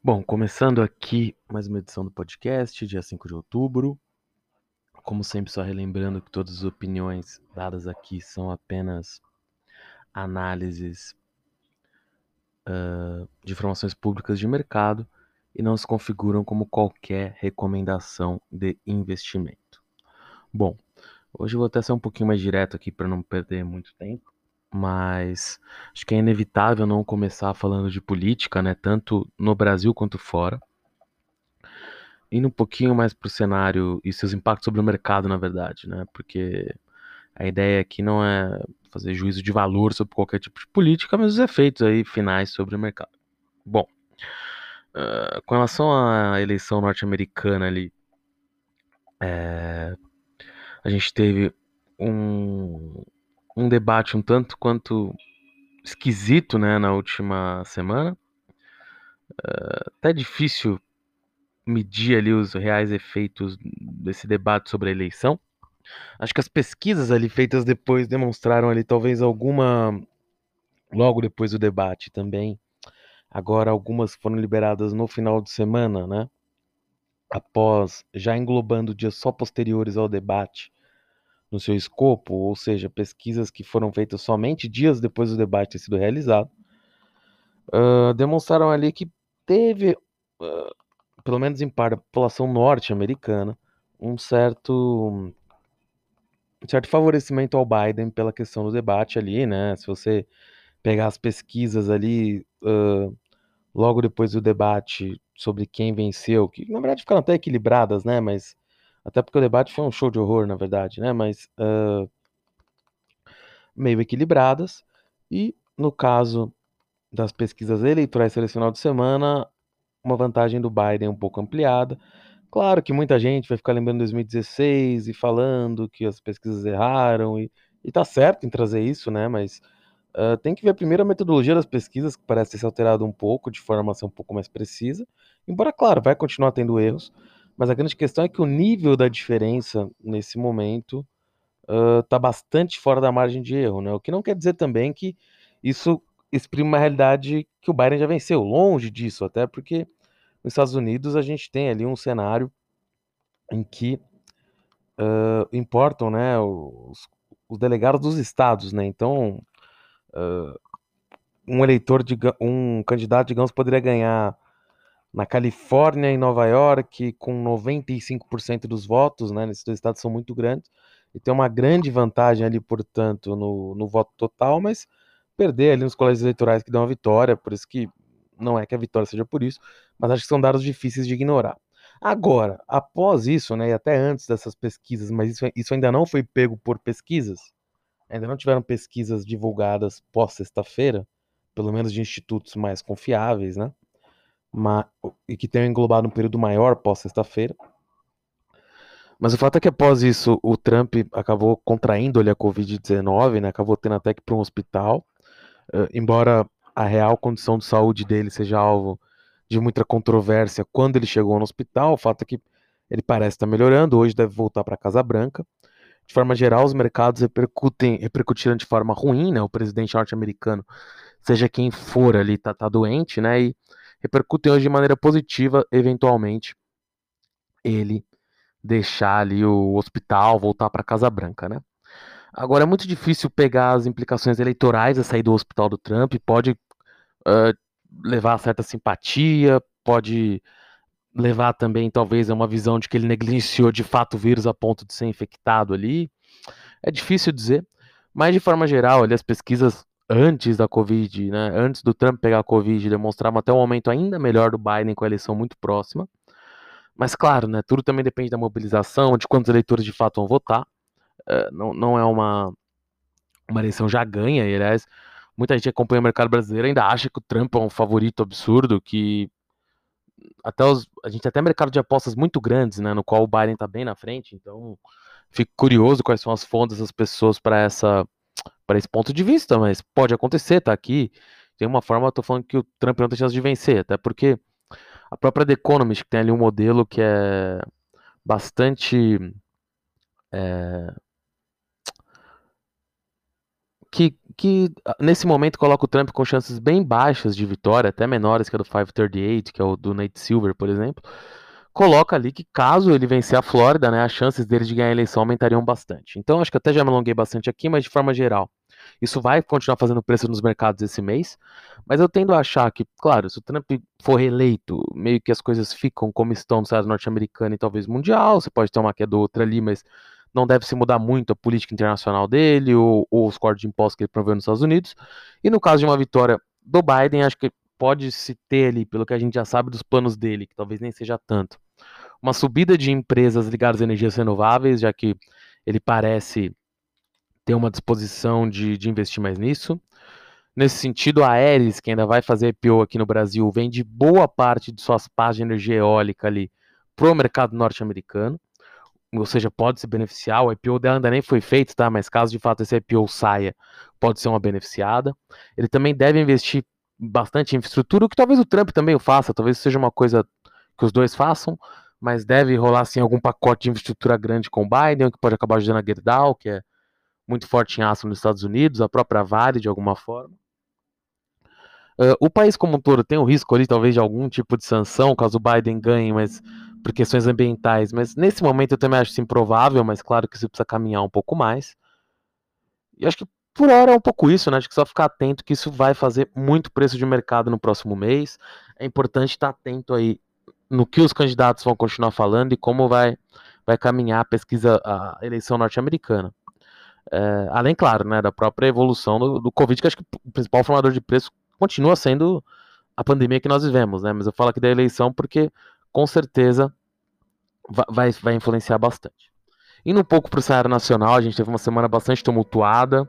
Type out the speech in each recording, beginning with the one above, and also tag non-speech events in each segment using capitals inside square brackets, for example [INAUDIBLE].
Bom, começando aqui mais uma edição do podcast, dia 5 de outubro. Como sempre, só relembrando que todas as opiniões dadas aqui são apenas análises uh, de informações públicas de mercado e não se configuram como qualquer recomendação de investimento. Bom, hoje eu vou até ser um pouquinho mais direto aqui para não perder muito tempo mas acho que é inevitável não começar falando de política, né, tanto no Brasil quanto fora. Indo um pouquinho mais para o cenário e seus impactos sobre o mercado, na verdade, né, porque a ideia aqui não é fazer juízo de valor sobre qualquer tipo de política, mas os efeitos aí finais sobre o mercado. Bom, uh, com relação à eleição norte-americana ali, é, a gente teve um, um debate um tanto quanto esquisito, né, na última semana. Uh, até difícil medir ali os reais efeitos desse debate sobre a eleição. Acho que as pesquisas ali feitas depois demonstraram ali talvez alguma logo depois do debate também. Agora algumas foram liberadas no final de semana, né? Após já englobando dias só posteriores ao debate no seu escopo, ou seja, pesquisas que foram feitas somente dias depois do debate ter sido realizado, uh, demonstraram ali que teve, uh, pelo menos em parte, a população norte-americana, um certo, um certo favorecimento ao Biden pela questão do debate ali, né? Se você pegar as pesquisas ali uh, logo depois do debate sobre quem venceu, que na verdade ficaram até equilibradas, né? Mas até porque o debate foi um show de horror, na verdade, né? Mas uh, meio equilibradas. E no caso das pesquisas eleitorais final de semana, uma vantagem do Biden um pouco ampliada. Claro que muita gente vai ficar lembrando 2016 e falando que as pesquisas erraram, e, e tá certo em trazer isso, né? Mas uh, tem que ver primeiro a metodologia das pesquisas, que parece ter se alterado um pouco, de forma a ser um pouco mais precisa. Embora, claro, vai continuar tendo erros. Mas a grande questão é que o nível da diferença nesse momento está uh, bastante fora da margem de erro, né? O que não quer dizer também que isso exprime uma realidade que o Biden já venceu, longe disso, até porque nos Estados Unidos a gente tem ali um cenário em que uh, importam, né, os, os, delegados dos estados, né? Então, uh, um eleitor de um candidato, digamos, poderia ganhar na Califórnia e Nova York, com 95% dos votos, né? Nesses dois estados são muito grandes, e tem uma grande vantagem ali, portanto, no, no voto total, mas perder ali nos colégios eleitorais que dão a vitória, por isso que não é que a vitória seja por isso, mas acho que são dados difíceis de ignorar. Agora, após isso, né, e até antes dessas pesquisas, mas isso, isso ainda não foi pego por pesquisas, ainda não tiveram pesquisas divulgadas pós sexta-feira, pelo menos de institutos mais confiáveis, né? E que tenham englobado um período maior pós sexta-feira. Mas o fato é que após isso o Trump acabou contraindo a Covid-19, né? Acabou tendo até que ir para um hospital. Uh, embora a real condição de saúde dele seja alvo de muita controvérsia quando ele chegou no hospital, o fato é que ele parece estar melhorando, hoje deve voltar para a Casa Branca. De forma geral, os mercados repercutem, repercutiram de forma ruim, né? O presidente norte-americano, seja quem for ali, está tá doente, né? E repercutem hoje de maneira positiva, eventualmente, ele deixar ali o hospital, voltar para Casa Branca, né? Agora é muito difícil pegar as implicações eleitorais da sair do hospital do Trump, pode uh, levar a certa simpatia, pode levar também talvez a uma visão de que ele negligenciou de fato o vírus a ponto de ser infectado ali. É difícil dizer, mas de forma geral, ali, as pesquisas antes da Covid, né, antes do Trump pegar a Covid, demonstrava até um momento ainda melhor do Biden com a eleição muito próxima. Mas claro, né, tudo também depende da mobilização, de quantos eleitores de fato vão votar. Uh, não, não é uma, uma eleição já ganha, e aliás, muita gente acompanha o mercado brasileiro ainda acha que o Trump é um favorito absurdo, que até os, a gente tem até mercado de apostas muito grandes, né, no qual o Biden está bem na frente, então fico curioso quais são as fontes das pessoas para essa para esse ponto de vista, mas pode acontecer, tá aqui. Tem uma forma, eu tô falando que o Trump não tem chance de vencer, até porque a própria The Economist tem ali um modelo que é bastante é, que, que nesse momento coloca o Trump com chances bem baixas de vitória, até menores que a do 538, que é o do Nate Silver, por exemplo. Coloca ali que caso ele vencer a Flórida, né, as chances dele de ganhar a eleição aumentariam bastante. Então acho que até já me alonguei bastante aqui, mas de forma geral, isso vai continuar fazendo preço nos mercados esse mês, mas eu tendo a achar que, claro, se o Trump for reeleito, meio que as coisas ficam como estão no Estado norte-americano e talvez mundial, você pode ter uma queda ou outra ali, mas não deve se mudar muito a política internacional dele ou, ou os cortes de impostos que ele proveu nos Estados Unidos. E no caso de uma vitória do Biden, acho que pode se ter ali, pelo que a gente já sabe dos planos dele, que talvez nem seja tanto, uma subida de empresas ligadas a energias renováveis, já que ele parece ter uma disposição de, de investir mais nisso. Nesse sentido, a Aeres, que ainda vai fazer IPO aqui no Brasil, vende boa parte de suas pás de energia eólica ali para o mercado norte-americano ou seja, pode se beneficiar. O IPO dela ainda nem foi feito, tá? Mas caso de fato esse IPO saia, pode ser uma beneficiada. Ele também deve investir bastante em infraestrutura, o que talvez o Trump também o faça, talvez seja uma coisa que os dois façam, mas deve rolar assim algum pacote de infraestrutura grande com o Biden, que pode acabar ajudando a Gerdau, que é muito forte em aço nos Estados Unidos, a própria Vale de alguma forma. Uh, o país como um todo tem o risco ali, talvez, de algum tipo de sanção, caso o Biden ganhe, mas por questões ambientais, mas nesse momento eu também acho isso improvável, mas claro que isso precisa caminhar um pouco mais. E acho que por hora é um pouco isso, né? Acho que só ficar atento que isso vai fazer muito preço de mercado no próximo mês. É importante estar atento aí no que os candidatos vão continuar falando e como vai, vai caminhar a pesquisa, a eleição norte-americana. É, além, claro, né, da própria evolução do, do Covid, que acho que o principal formador de preço continua sendo a pandemia que nós vivemos, né? Mas eu falo aqui da eleição porque com certeza vai, vai influenciar bastante. Indo um pouco para o cenário nacional, a gente teve uma semana bastante tumultuada.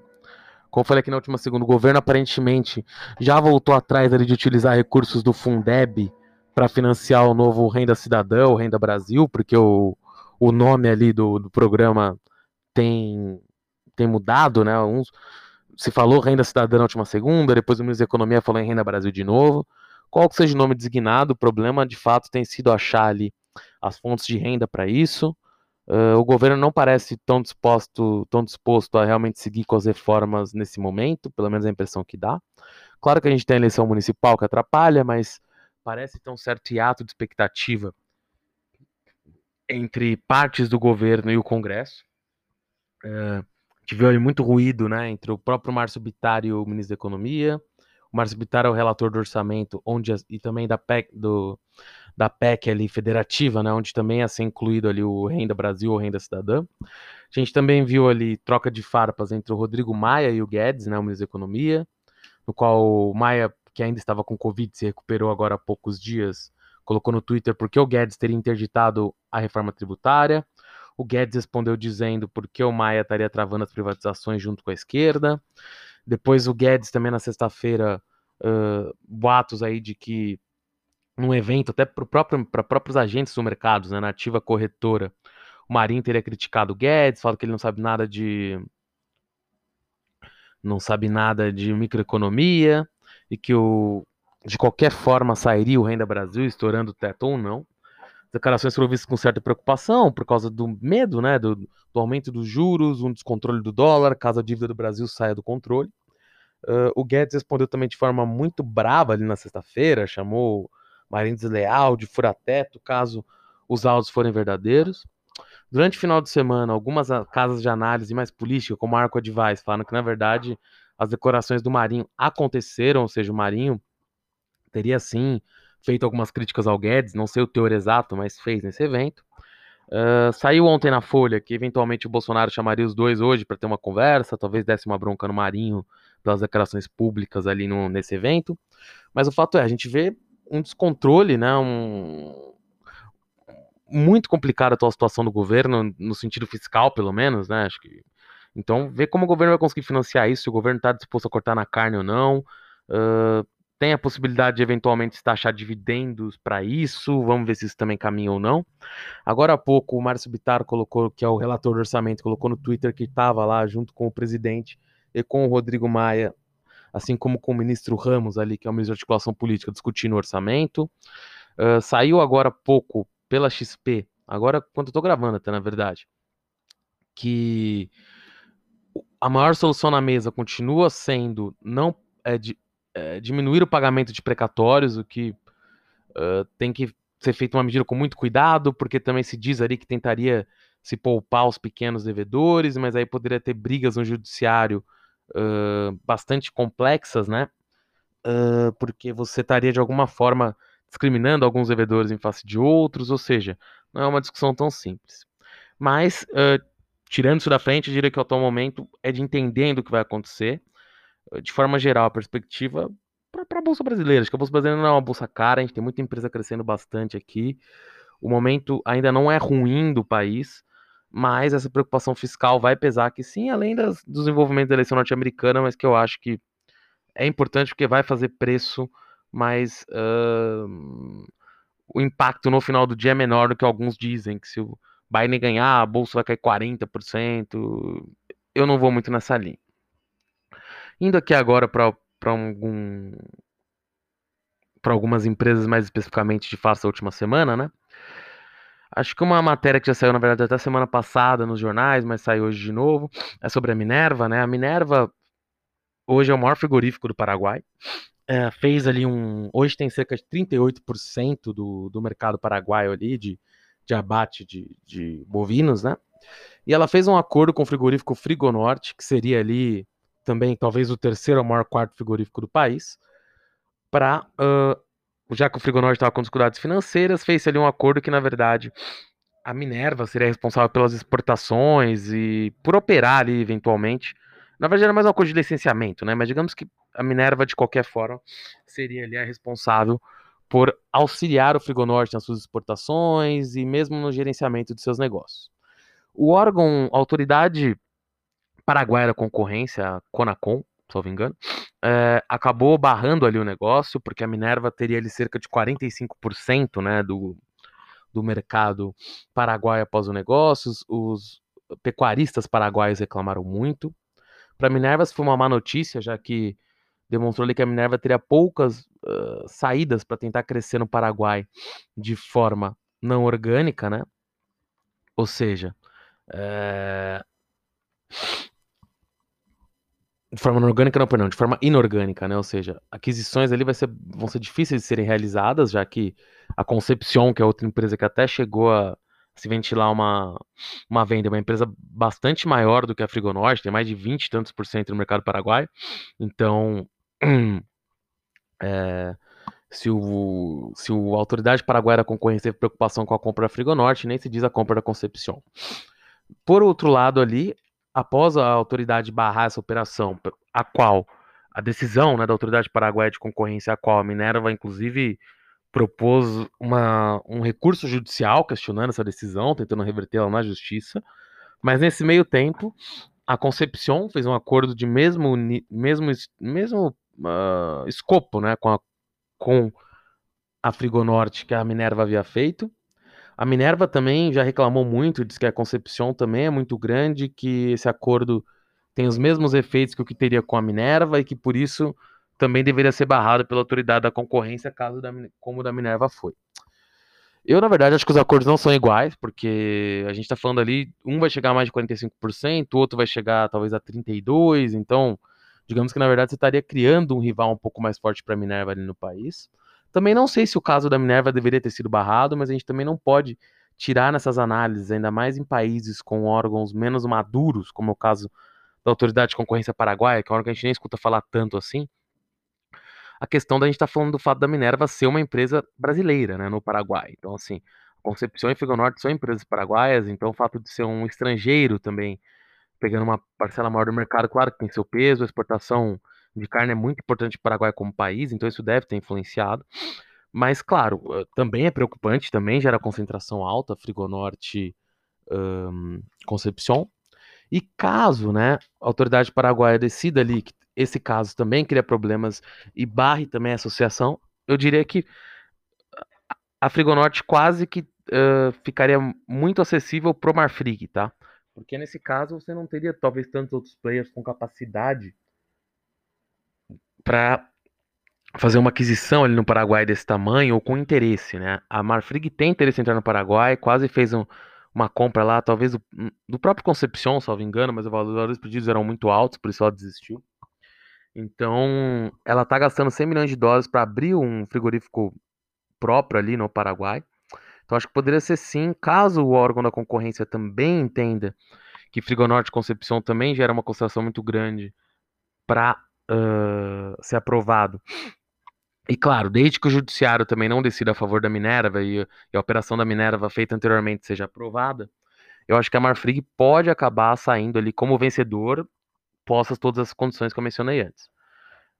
Como eu falei aqui na última segunda, o governo aparentemente já voltou atrás ali, de utilizar recursos do Fundeb para financiar o novo Renda Cidadão, Renda Brasil, porque o, o nome ali do, do programa tem, tem mudado, né? Uns, se falou Renda Cidadã na última segunda, depois o ministro da Economia falou em Renda Brasil de novo. Qual que seja o nome designado, o problema de fato tem sido achar ali as fontes de renda para isso. Uh, o governo não parece tão disposto, tão disposto a realmente seguir com as reformas nesse momento, pelo menos a impressão que dá. Claro que a gente tem a eleição municipal que atrapalha, mas parece ter um certo hiato de expectativa entre partes do governo e o Congresso. Uh, ali muito ruído né, entre o próprio Márcio Bittar e o ministro da Economia. O Márcio Bittar é o relator do orçamento, onde e também da PEC, do, da PEC ali federativa, né, onde também ia ser incluído ali o Renda Brasil ou Renda Cidadã. A gente também viu ali troca de farpas entre o Rodrigo Maia e o Guedes, né, o ministro da Economia, no qual o Maia, que ainda estava com Covid, se recuperou agora há poucos dias, colocou no Twitter porque o Guedes teria interditado a reforma tributária. O Guedes respondeu dizendo porque o Maia estaria travando as privatizações junto com a esquerda. Depois o Guedes também na sexta-feira, uh, boatos aí de que num evento, até para próprio, próprios agentes do mercado, né, na ativa corretora, o Marinho teria criticado o Guedes, falado que ele não sabe nada de não sabe nada de microeconomia e que o, de qualquer forma sairia o Renda Brasil estourando o teto ou não. Declarações foram vistas com certa preocupação por causa do medo, né, do, do aumento dos juros, um descontrole do dólar, caso a dívida do Brasil saia do controle. Uh, o Guedes respondeu também de forma muito brava ali na sexta-feira, chamou Marinho desleal, de furateto, caso os áudios forem verdadeiros. Durante o final de semana, algumas casas de análise mais política, como a Arco Advice, falaram que, na verdade, as decorações do Marinho aconteceram, ou seja, o Marinho teria sim feito algumas críticas ao Guedes, não sei o teor exato, mas fez nesse evento. Uh, saiu ontem na Folha que eventualmente o Bolsonaro chamaria os dois hoje para ter uma conversa, talvez desse uma bronca no Marinho pelas declarações públicas ali no, nesse evento. Mas o fato é, a gente vê um descontrole, né? Um, muito complicada a atual situação do governo, no sentido fiscal, pelo menos, né? Acho que. Então, ver como o governo vai conseguir financiar isso, se o governo está disposto a cortar na carne ou não. Uh, tem a possibilidade de eventualmente taxar dividendos para isso. Vamos ver se isso também caminha ou não. Agora há pouco, o Márcio Bitar colocou, que é o relator do orçamento, colocou no Twitter que estava lá junto com o presidente e com o Rodrigo Maia assim como com o ministro Ramos ali, que é o ministro de articulação política, discutindo o orçamento. Uh, saiu agora há pouco pela XP, agora quando eu tô gravando até na verdade, que a maior solução na mesa continua sendo não é, de, é, diminuir o pagamento de precatórios, o que uh, tem que ser feito uma medida com muito cuidado, porque também se diz ali que tentaria se poupar os pequenos devedores, mas aí poderia ter brigas no judiciário uh, bastante complexas, né? Uh, porque você estaria de alguma forma discriminando alguns devedores em face de outros, ou seja, não é uma discussão tão simples. Mas, uh, tirando isso da frente, eu diria que o atual momento é de entendendo o que vai acontecer. De forma geral, a perspectiva para a Bolsa Brasileira. Acho que a Bolsa Brasileira não é uma bolsa cara, a gente tem muita empresa crescendo bastante aqui. O momento ainda não é ruim do país, mas essa preocupação fiscal vai pesar aqui sim, além das, dos envolvimentos da eleição norte-americana, mas que eu acho que é importante porque vai fazer preço, mas uh, o impacto no final do dia é menor do que alguns dizem, que se o Biden ganhar, a bolsa vai cair 40%. Eu não vou muito nessa linha. Indo aqui agora para algum, para algumas empresas mais especificamente de face da última semana, né? Acho que uma matéria que já saiu, na verdade, até semana passada nos jornais, mas saiu hoje de novo, é sobre a Minerva, né? A Minerva hoje é o maior frigorífico do Paraguai. É, fez ali um. Hoje tem cerca de 38% do, do mercado paraguaio ali de, de abate de, de bovinos, né? E ela fez um acordo com o frigorífico Frigonorte, que seria ali também talvez o terceiro ou maior quarto frigorífico do país, para uh, já que o Frigonorte estava com dificuldades financeiras, fez ali um acordo que, na verdade, a Minerva seria responsável pelas exportações e por operar ali, eventualmente. Na verdade, era mais um acordo de licenciamento, né? Mas digamos que a Minerva, de qualquer forma, seria ali a responsável por auxiliar o Frigonorte nas suas exportações e mesmo no gerenciamento de seus negócios. O órgão, a autoridade paraguaia da concorrência, a Conacon, se me engano, é, acabou barrando ali o negócio, porque a Minerva teria ali cerca de 45% né, do, do mercado paraguaio após o negócio. Os pecuaristas paraguaios reclamaram muito. Para a Minerva, foi uma má notícia, já que demonstrou ali que a Minerva teria poucas uh, saídas para tentar crescer no Paraguai de forma não orgânica, né? Ou seja, é de forma orgânica, não, perdão, de forma inorgânica, né? Ou seja, aquisições ali vai ser, vão ser difíceis de serem realizadas, já que a Concepción, que é outra empresa que até chegou a se ventilar uma, uma venda, uma empresa bastante maior do que a Frigonorte, tem mais de 20 e tantos por cento no mercado paraguaio. Então, é, [CLEARS THROAT] se, o, se o autoridade paraguaia da concorrência teve preocupação com a compra da Frigonorte, nem se diz a compra da Concepción. Por outro lado ali, após a autoridade barrar essa operação, a qual a decisão né, da autoridade paraguaia de concorrência, a qual a Minerva, inclusive, propôs uma, um recurso judicial questionando essa decisão, tentando revertê-la na justiça. Mas nesse meio tempo, a Concepción fez um acordo de mesmo, mesmo, mesmo uh, escopo né, com, a, com a Frigonorte que a Minerva havia feito. A Minerva também já reclamou muito, diz que a Concepción também é muito grande, que esse acordo tem os mesmos efeitos que o que teria com a Minerva e que por isso também deveria ser barrado pela autoridade da concorrência, caso da, como da Minerva foi. Eu, na verdade, acho que os acordos não são iguais, porque a gente está falando ali, um vai chegar a mais de 45%, o outro vai chegar talvez a 32%, então, digamos que na verdade você estaria criando um rival um pouco mais forte para a Minerva ali no país. Também não sei se o caso da Minerva deveria ter sido barrado, mas a gente também não pode tirar nessas análises, ainda mais em países com órgãos menos maduros, como é o caso da Autoridade de Concorrência Paraguaia, que é um órgão que a gente nem escuta falar tanto assim, a questão da gente estar tá falando do fato da Minerva ser uma empresa brasileira, né, no Paraguai. Então, assim, Concepción e Figonorte são empresas paraguaias, então o fato de ser um estrangeiro também, pegando uma parcela maior do mercado, claro que tem seu peso, a exportação de carne é muito importante para o Paraguai como país, então isso deve ter influenciado. Mas, claro, também é preocupante, também gera concentração alta, Frigonorte, um, Concepción. E caso né, a autoridade paraguaia decida ali que esse caso também cria problemas e barre também a associação, eu diria que a Frigonorte quase que uh, ficaria muito acessível pro Marfrig, tá? Porque nesse caso você não teria talvez tantos outros players com capacidade para fazer uma aquisição ali no Paraguai desse tamanho ou com interesse, né? A Marfrig tem interesse em entrar no Paraguai, quase fez um, uma compra lá, talvez do, do próprio Concepción, salvo engano, mas os valores pedidos eram muito altos, por isso ela desistiu. Então, ela está gastando 100 milhões de dólares para abrir um frigorífico próprio ali no Paraguai. Então, acho que poderia ser sim, caso o órgão da concorrência também entenda que Frigonorte Concepción também gera uma concentração muito grande para uh, ser aprovado. E claro, desde que o judiciário também não decida a favor da Minerva e, e a operação da Minerva feita anteriormente seja aprovada, eu acho que a Marfrig pode acabar saindo ali como vencedor, postas todas as condições que eu mencionei antes.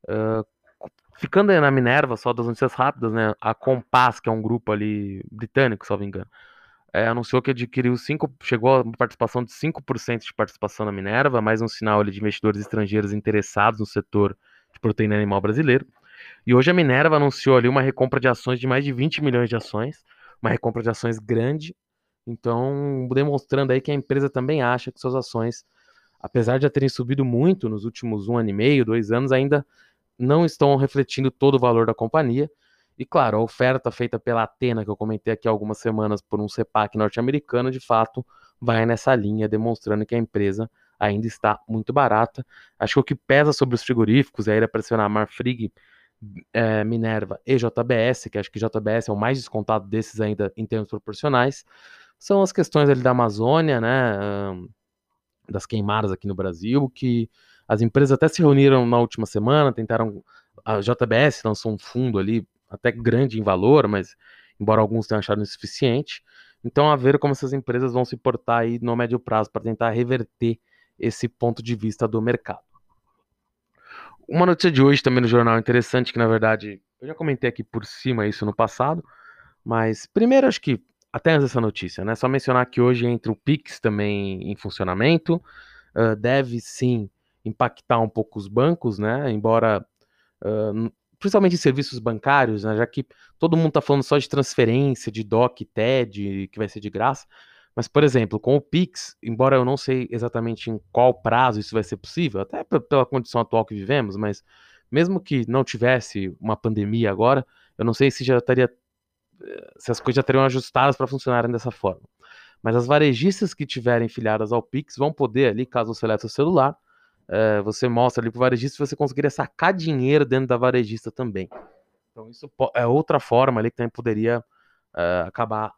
Uh, ficando na Minerva, só das notícias rápidas, né? A Compass, que é um grupo ali britânico, se não me engano, é, anunciou que adquiriu 5, chegou a uma participação de 5% de participação na Minerva, mais um sinal ali, de investidores estrangeiros interessados no setor de proteína animal brasileiro. E hoje a Minerva anunciou ali uma recompra de ações de mais de 20 milhões de ações, uma recompra de ações grande. Então, demonstrando aí que a empresa também acha que suas ações, apesar de já terem subido muito nos últimos um ano e meio, dois anos, ainda não estão refletindo todo o valor da companhia. E claro, a oferta feita pela Atena, que eu comentei aqui há algumas semanas por um CEPAC norte-americano, de fato vai nessa linha, demonstrando que a empresa ainda está muito barata. Acho que o que pesa sobre os frigoríficos, e aí ele apareceu na Marfrig, é, Minerva e JBS, que acho que JBS é o mais descontado desses ainda em termos proporcionais, são as questões ali da Amazônia, né, das queimadas aqui no Brasil, que as empresas até se reuniram na última semana, tentaram, a JBS lançou um fundo ali, até grande em valor, mas embora alguns tenham achado insuficiente, então a ver como essas empresas vão se portar aí no médio prazo para tentar reverter esse ponto de vista do mercado. Uma notícia de hoje também no jornal interessante, que na verdade eu já comentei aqui por cima isso no passado, mas primeiro acho que até antes dessa notícia, né? Só mencionar que hoje entra o Pix também em funcionamento, uh, deve sim impactar um pouco os bancos, né? Embora uh, principalmente em serviços bancários, né? Já que todo mundo está falando só de transferência, de DOC, TED, que vai ser de graça. Mas, por exemplo, com o Pix, embora eu não sei exatamente em qual prazo isso vai ser possível, até pela condição atual que vivemos, mas mesmo que não tivesse uma pandemia agora, eu não sei se já estaria eh, se as coisas já teriam ajustadas para funcionarem dessa forma. Mas as varejistas que tiverem filiadas ao Pix vão poder ali, caso leve seu celular, é, você mostra ali para o varejista você conseguiria sacar dinheiro dentro da varejista também. Então isso é outra forma ali que também poderia é, acabar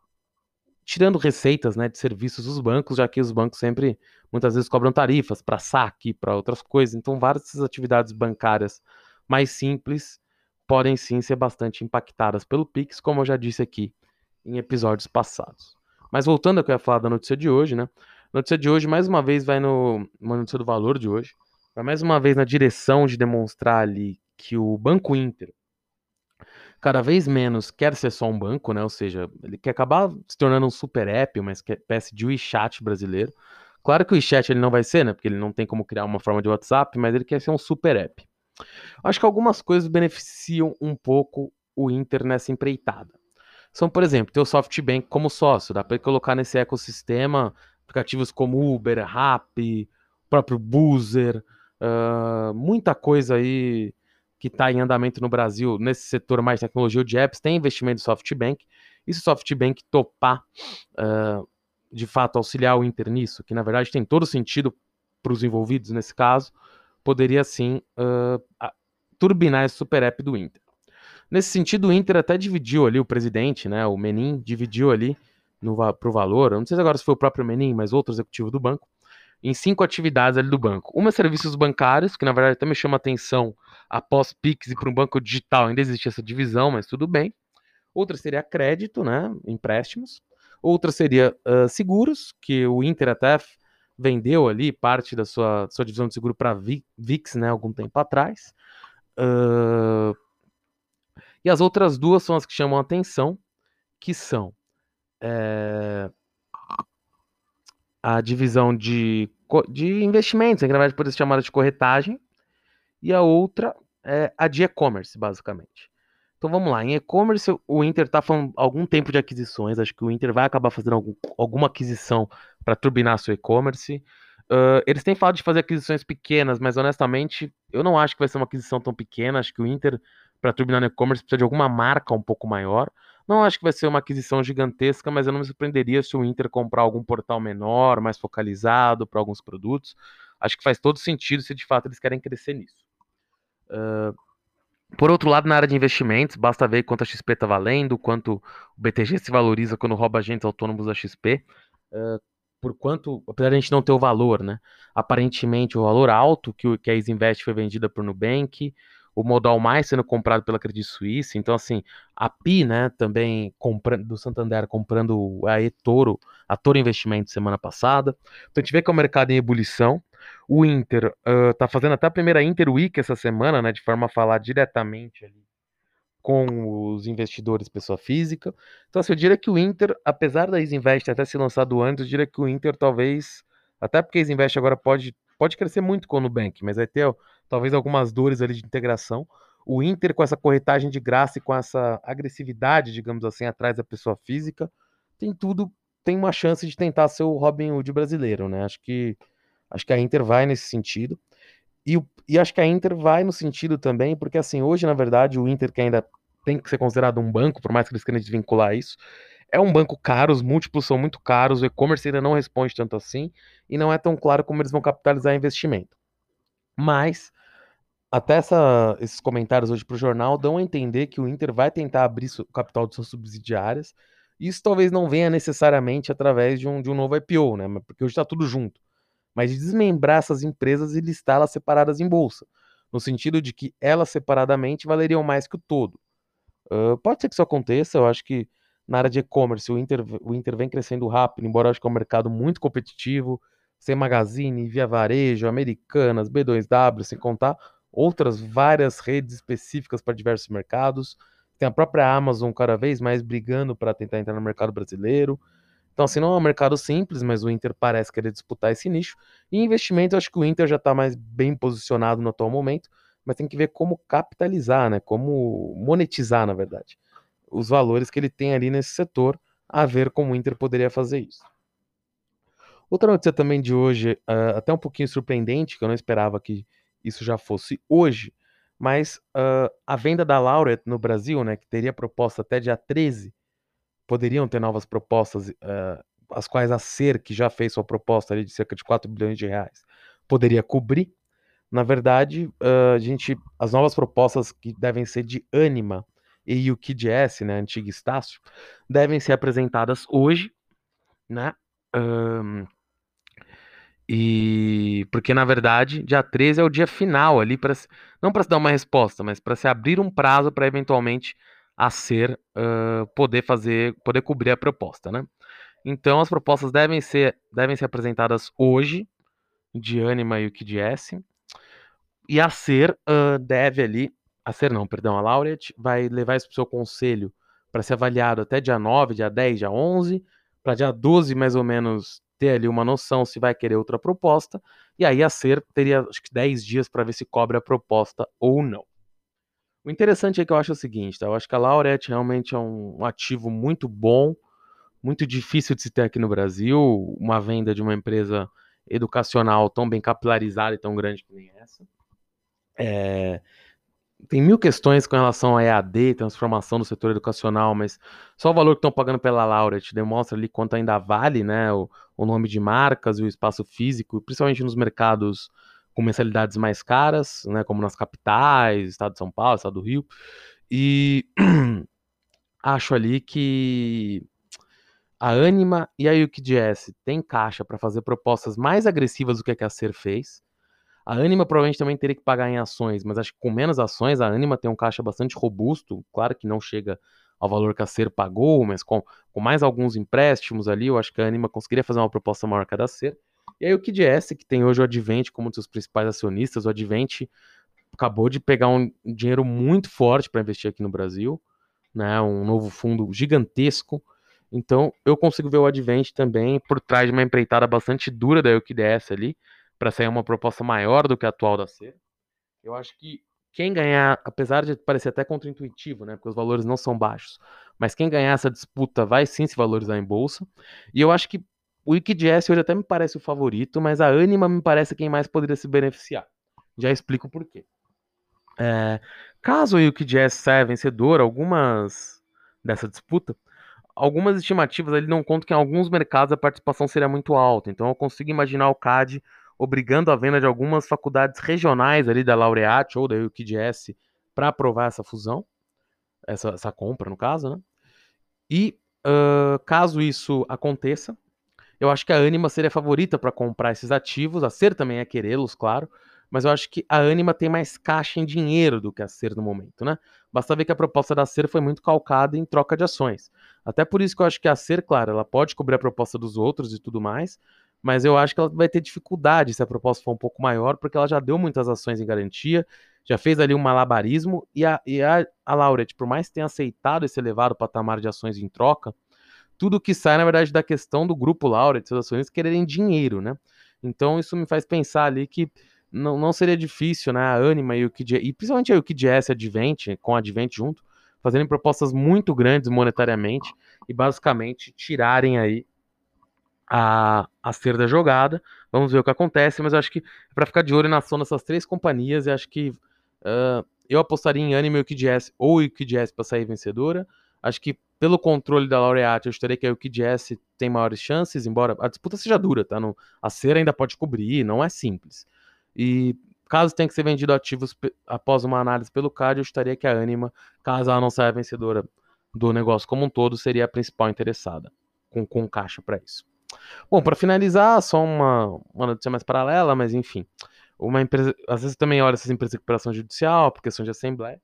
tirando receitas né, de serviços dos bancos, já que os bancos sempre, muitas vezes, cobram tarifas para saque, para outras coisas. Então, várias dessas atividades bancárias mais simples podem sim ser bastante impactadas pelo Pix, como eu já disse aqui em episódios passados. Mas voltando ao que eu ia falar da notícia de hoje, né? Notícia de hoje, mais uma vez, vai no. Uma notícia do valor de hoje. Vai mais uma vez na direção de demonstrar ali que o Banco Inter cada vez menos quer ser só um banco, né? Ou seja, ele quer acabar se tornando um super app, uma espécie de WeChat brasileiro. Claro que o WeChat ele não vai ser, né? Porque ele não tem como criar uma forma de WhatsApp, mas ele quer ser um super app. Acho que algumas coisas beneficiam um pouco o Inter nessa empreitada. São, por exemplo, ter o SoftBank como sócio. Dá para colocar nesse ecossistema aplicativos como Uber, Rappi, próprio Boozer, uh, muita coisa aí que está em andamento no Brasil, nesse setor mais tecnologia de apps, tem investimento do SoftBank. E se SoftBank topar, uh, de fato, auxiliar o Inter nisso, que na verdade tem todo sentido para os envolvidos nesse caso, poderia sim uh, turbinar esse super app do Inter. Nesse sentido, o Inter até dividiu ali o presidente, né, o Menin, dividiu ali para o valor, não sei se agora se foi o próprio Menin, mas outro executivo do banco, em cinco atividades ali do banco. Uma é serviços bancários, que na verdade até me chama atenção após Pix e para um banco digital ainda existe essa divisão, mas tudo bem. Outra seria crédito, né, empréstimos. Outra seria uh, seguros, que o Inter até vendeu ali parte da sua, sua divisão de seguro para VIX, né, algum tempo atrás. Uh, e as outras duas são as que chamam a atenção, que são é, a divisão de, de investimentos, que na verdade pode ser chamada de corretagem, e a outra é a de e-commerce, basicamente. Então vamos lá, em e-commerce o Inter está falando algum tempo de aquisições, acho que o Inter vai acabar fazendo algum, alguma aquisição para turbinar seu e-commerce. Uh, eles têm falado de fazer aquisições pequenas, mas honestamente eu não acho que vai ser uma aquisição tão pequena. Acho que o Inter, para turbinar no e-commerce, precisa de alguma marca um pouco maior. Não acho que vai ser uma aquisição gigantesca, mas eu não me surpreenderia se o Inter comprar algum portal menor, mais focalizado para alguns produtos. Acho que faz todo sentido se de fato eles querem crescer nisso. Uh, por outro lado, na área de investimentos, basta ver quanto a XP está valendo, quanto o BTG se valoriza quando rouba agentes autônomos da XP. Uh, por quanto, apesar de a gente não ter o valor, né? Aparentemente, o valor alto que, o, que a Isinvest foi vendida por Nubank, o Modal Mais sendo comprado pela Credit Suisse. Então, assim, a PI, né, também comprando, do Santander comprando a eToro, a Toro Investimento semana passada. Então, a gente vê que é um mercado em ebulição. O Inter uh, tá fazendo até a primeira Inter Week essa semana, né, de forma a falar diretamente ali com os investidores pessoa física. Então, assim, eu diria que o Inter, apesar da Isinvest até ser lançado antes, eu diria que o Inter talvez, até porque a Isinvest agora pode, pode crescer muito com o Nubank, mas vai ter talvez algumas dores ali de integração. O Inter, com essa corretagem de graça e com essa agressividade, digamos assim, atrás da pessoa física, tem tudo, tem uma chance de tentar ser o Robin Hood brasileiro, né? Acho que, acho que a Inter vai nesse sentido. E, e acho que a Inter vai no sentido também, porque assim, hoje, na verdade, o Inter, que ainda tem que ser considerado um banco, por mais que eles queiram desvincular isso, é um banco caro, os múltiplos são muito caros, o e-commerce ainda não responde tanto assim, e não é tão claro como eles vão capitalizar investimento. Mas, até essa, esses comentários hoje para o jornal dão a entender que o Inter vai tentar abrir o capital de suas subsidiárias. Isso talvez não venha necessariamente através de um, de um novo IPO, né? Porque hoje está tudo junto mas de desmembrar essas empresas e listá-las separadas em bolsa, no sentido de que elas separadamente valeriam mais que o todo. Uh, pode ser que isso aconteça, eu acho que na área de e-commerce o Inter, o Inter vem crescendo rápido, embora eu acho que é um mercado muito competitivo, sem Magazine, Via Varejo, Americanas, B2W, sem contar outras várias redes específicas para diversos mercados. Tem a própria Amazon cada vez mais brigando para tentar entrar no mercado brasileiro. Então, assim, não é um mercado simples, mas o Inter parece querer disputar esse nicho. E investimento, eu acho que o Inter já está mais bem posicionado no atual momento, mas tem que ver como capitalizar, né? Como monetizar, na verdade, os valores que ele tem ali nesse setor, a ver como o Inter poderia fazer isso. Outra notícia também de hoje, uh, até um pouquinho surpreendente, que eu não esperava que isso já fosse hoje, mas uh, a venda da Laureate no Brasil, né, que teria proposta até dia 13, poderiam ter novas propostas, uh, as quais a SER, que já fez sua proposta ali de cerca de 4 bilhões de reais, poderia cobrir. Na verdade, uh, a gente, as novas propostas que devem ser de Anima e o KDS, né, antigo Estácio, devem ser apresentadas hoje, né? Um, e porque na verdade, dia 13 é o dia final ali para não para se dar uma resposta, mas para se abrir um prazo para eventualmente a ser uh, poder fazer, poder cobrir a proposta, né? Então as propostas devem ser, devem ser apresentadas hoje, de Anima e o QDS, e a ser uh, deve ali, a ser não, perdão, a Laureate vai levar isso para o seu conselho para ser avaliado até dia 9, dia 10, dia 11, para dia 12 mais ou menos ter ali uma noção se vai querer outra proposta, e aí a ser teria acho que 10 dias para ver se cobre a proposta ou não. O interessante é que eu acho o seguinte, tá? Eu acho que a Laureate realmente é um ativo muito bom, muito difícil de se ter aqui no Brasil, uma venda de uma empresa educacional tão bem capilarizada e tão grande que nem essa. É, tem mil questões com relação a EAD, transformação do setor educacional, mas só o valor que estão pagando pela Laureate demonstra ali quanto ainda vale, né, o, o nome de marcas e o espaço físico, principalmente nos mercados com mensalidades mais caras, né, como nas capitais, estado de São Paulo, estado do Rio, e [CLEARS THROAT] acho ali que a Anima e a UKDS têm caixa para fazer propostas mais agressivas do que a que a Ser fez. A Anima provavelmente também teria que pagar em ações, mas acho que com menos ações a Anima tem um caixa bastante robusto, claro que não chega ao valor que a Ser pagou, mas com, com mais alguns empréstimos ali, eu acho que a Anima conseguiria fazer uma proposta maior que a da Ser. E aí o KDS, que tem hoje o Advent como um dos seus principais acionistas, o Advent acabou de pegar um dinheiro muito forte para investir aqui no Brasil, né, um novo fundo gigantesco. Então eu consigo ver o Advent também por trás de uma empreitada bastante dura da UQDS ali, para sair uma proposta maior do que a atual da C. Eu acho que quem ganhar, apesar de parecer até contraintuitivo, né, porque os valores não são baixos, mas quem ganhar essa disputa vai sim se valorizar em bolsa. E eu acho que o WikiJS hoje até me parece o favorito, mas a Anima me parece quem mais poderia se beneficiar. Já explico por quê. É, caso o WikiJS saia vencedor, algumas dessa disputa, algumas estimativas ele não contam que em alguns mercados a participação seria muito alta. Então eu consigo imaginar o CAD obrigando a venda de algumas faculdades regionais ali da Laureate ou da UQDS para aprovar essa fusão, essa, essa compra no caso, né? E uh, caso isso aconteça, eu acho que a Anima seria a favorita para comprar esses ativos, a Ser também é querê-los, claro, mas eu acho que a Anima tem mais caixa em dinheiro do que a Ser no momento, né? Basta ver que a proposta da Ser foi muito calcada em troca de ações. Até por isso que eu acho que a Ser, claro, ela pode cobrir a proposta dos outros e tudo mais, mas eu acho que ela vai ter dificuldade se a proposta for um pouco maior, porque ela já deu muitas ações em garantia, já fez ali um malabarismo, e a, e a, a Laureate, por mais que tenha aceitado esse elevado patamar de ações em troca, tudo que sai, na verdade, da questão do grupo Laureate, seus ações quererem dinheiro, né? Então isso me faz pensar ali que não, não seria difícil, né? A Anima e o KDS, e principalmente o KDS Advent, com a Advent junto, fazerem propostas muito grandes monetariamente e basicamente tirarem aí a, a ser da jogada. Vamos ver o que acontece, mas eu acho que é para ficar de olho na ação dessas três companhias, eu acho que uh, eu apostaria em Anima e o KDS ou o KDS para sair vencedora. Acho que pelo controle da Laureate, eu estaria que a UKDS tem maiores chances, embora a disputa seja dura, tá? A Cera ainda pode cobrir, não é simples. E caso tenha que ser vendido ativos após uma análise pelo CAD, eu estaria que a Anima, caso ela não saia vencedora do negócio como um todo, seria a principal interessada, com, com caixa para isso. Bom, para finalizar, só uma, uma notícia mais paralela, mas enfim. Uma empresa, às vezes também olha essas empresas de recuperação judicial, por questão de assembleia.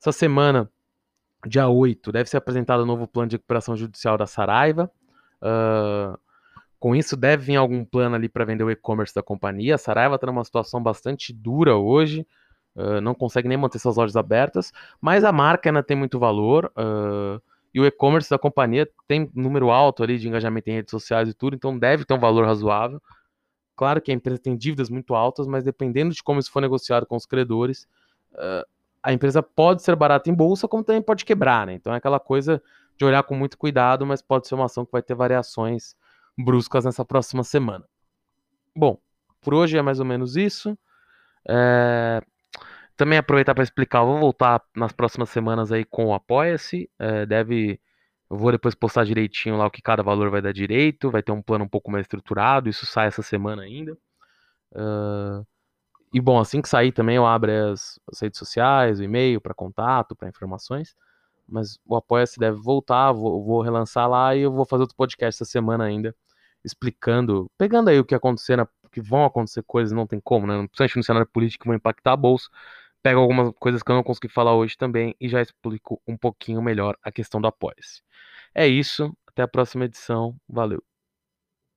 Essa semana, dia 8, deve ser apresentado o um novo plano de recuperação judicial da Saraiva. Uh, com isso, deve vir algum plano ali para vender o e-commerce da companhia. A Saraiva está numa situação bastante dura hoje, uh, não consegue nem manter suas lojas abertas, mas a marca ainda tem muito valor. Uh, e o e-commerce da companhia tem número alto ali de engajamento em redes sociais e tudo, então deve ter um valor razoável. Claro que a empresa tem dívidas muito altas, mas dependendo de como isso for negociado com os credores, a empresa pode ser barata em bolsa, como também pode quebrar, né? Então é aquela coisa de olhar com muito cuidado, mas pode ser uma ação que vai ter variações bruscas nessa próxima semana. Bom, por hoje é mais ou menos isso. É... Também aproveitar para explicar, eu vou voltar nas próximas semanas aí com o Apoia-se. É, deve. Eu vou depois postar direitinho lá o que cada valor vai dar direito. Vai ter um plano um pouco mais estruturado. Isso sai essa semana ainda. Uh, e bom, assim que sair também eu abro as, as redes sociais, o e-mail para contato, para informações mas o Apoia-se deve voltar, vou, vou, relançar lá e eu vou fazer outro podcast essa semana ainda, explicando, pegando aí o que acontecer, que vão acontecer coisas, não tem como, né? Principalmente no cenário político que vão impactar a bolsa. Pego algumas coisas que eu não consegui falar hoje também e já explico um pouquinho melhor a questão do apoia-se. É isso, até a próxima edição, valeu.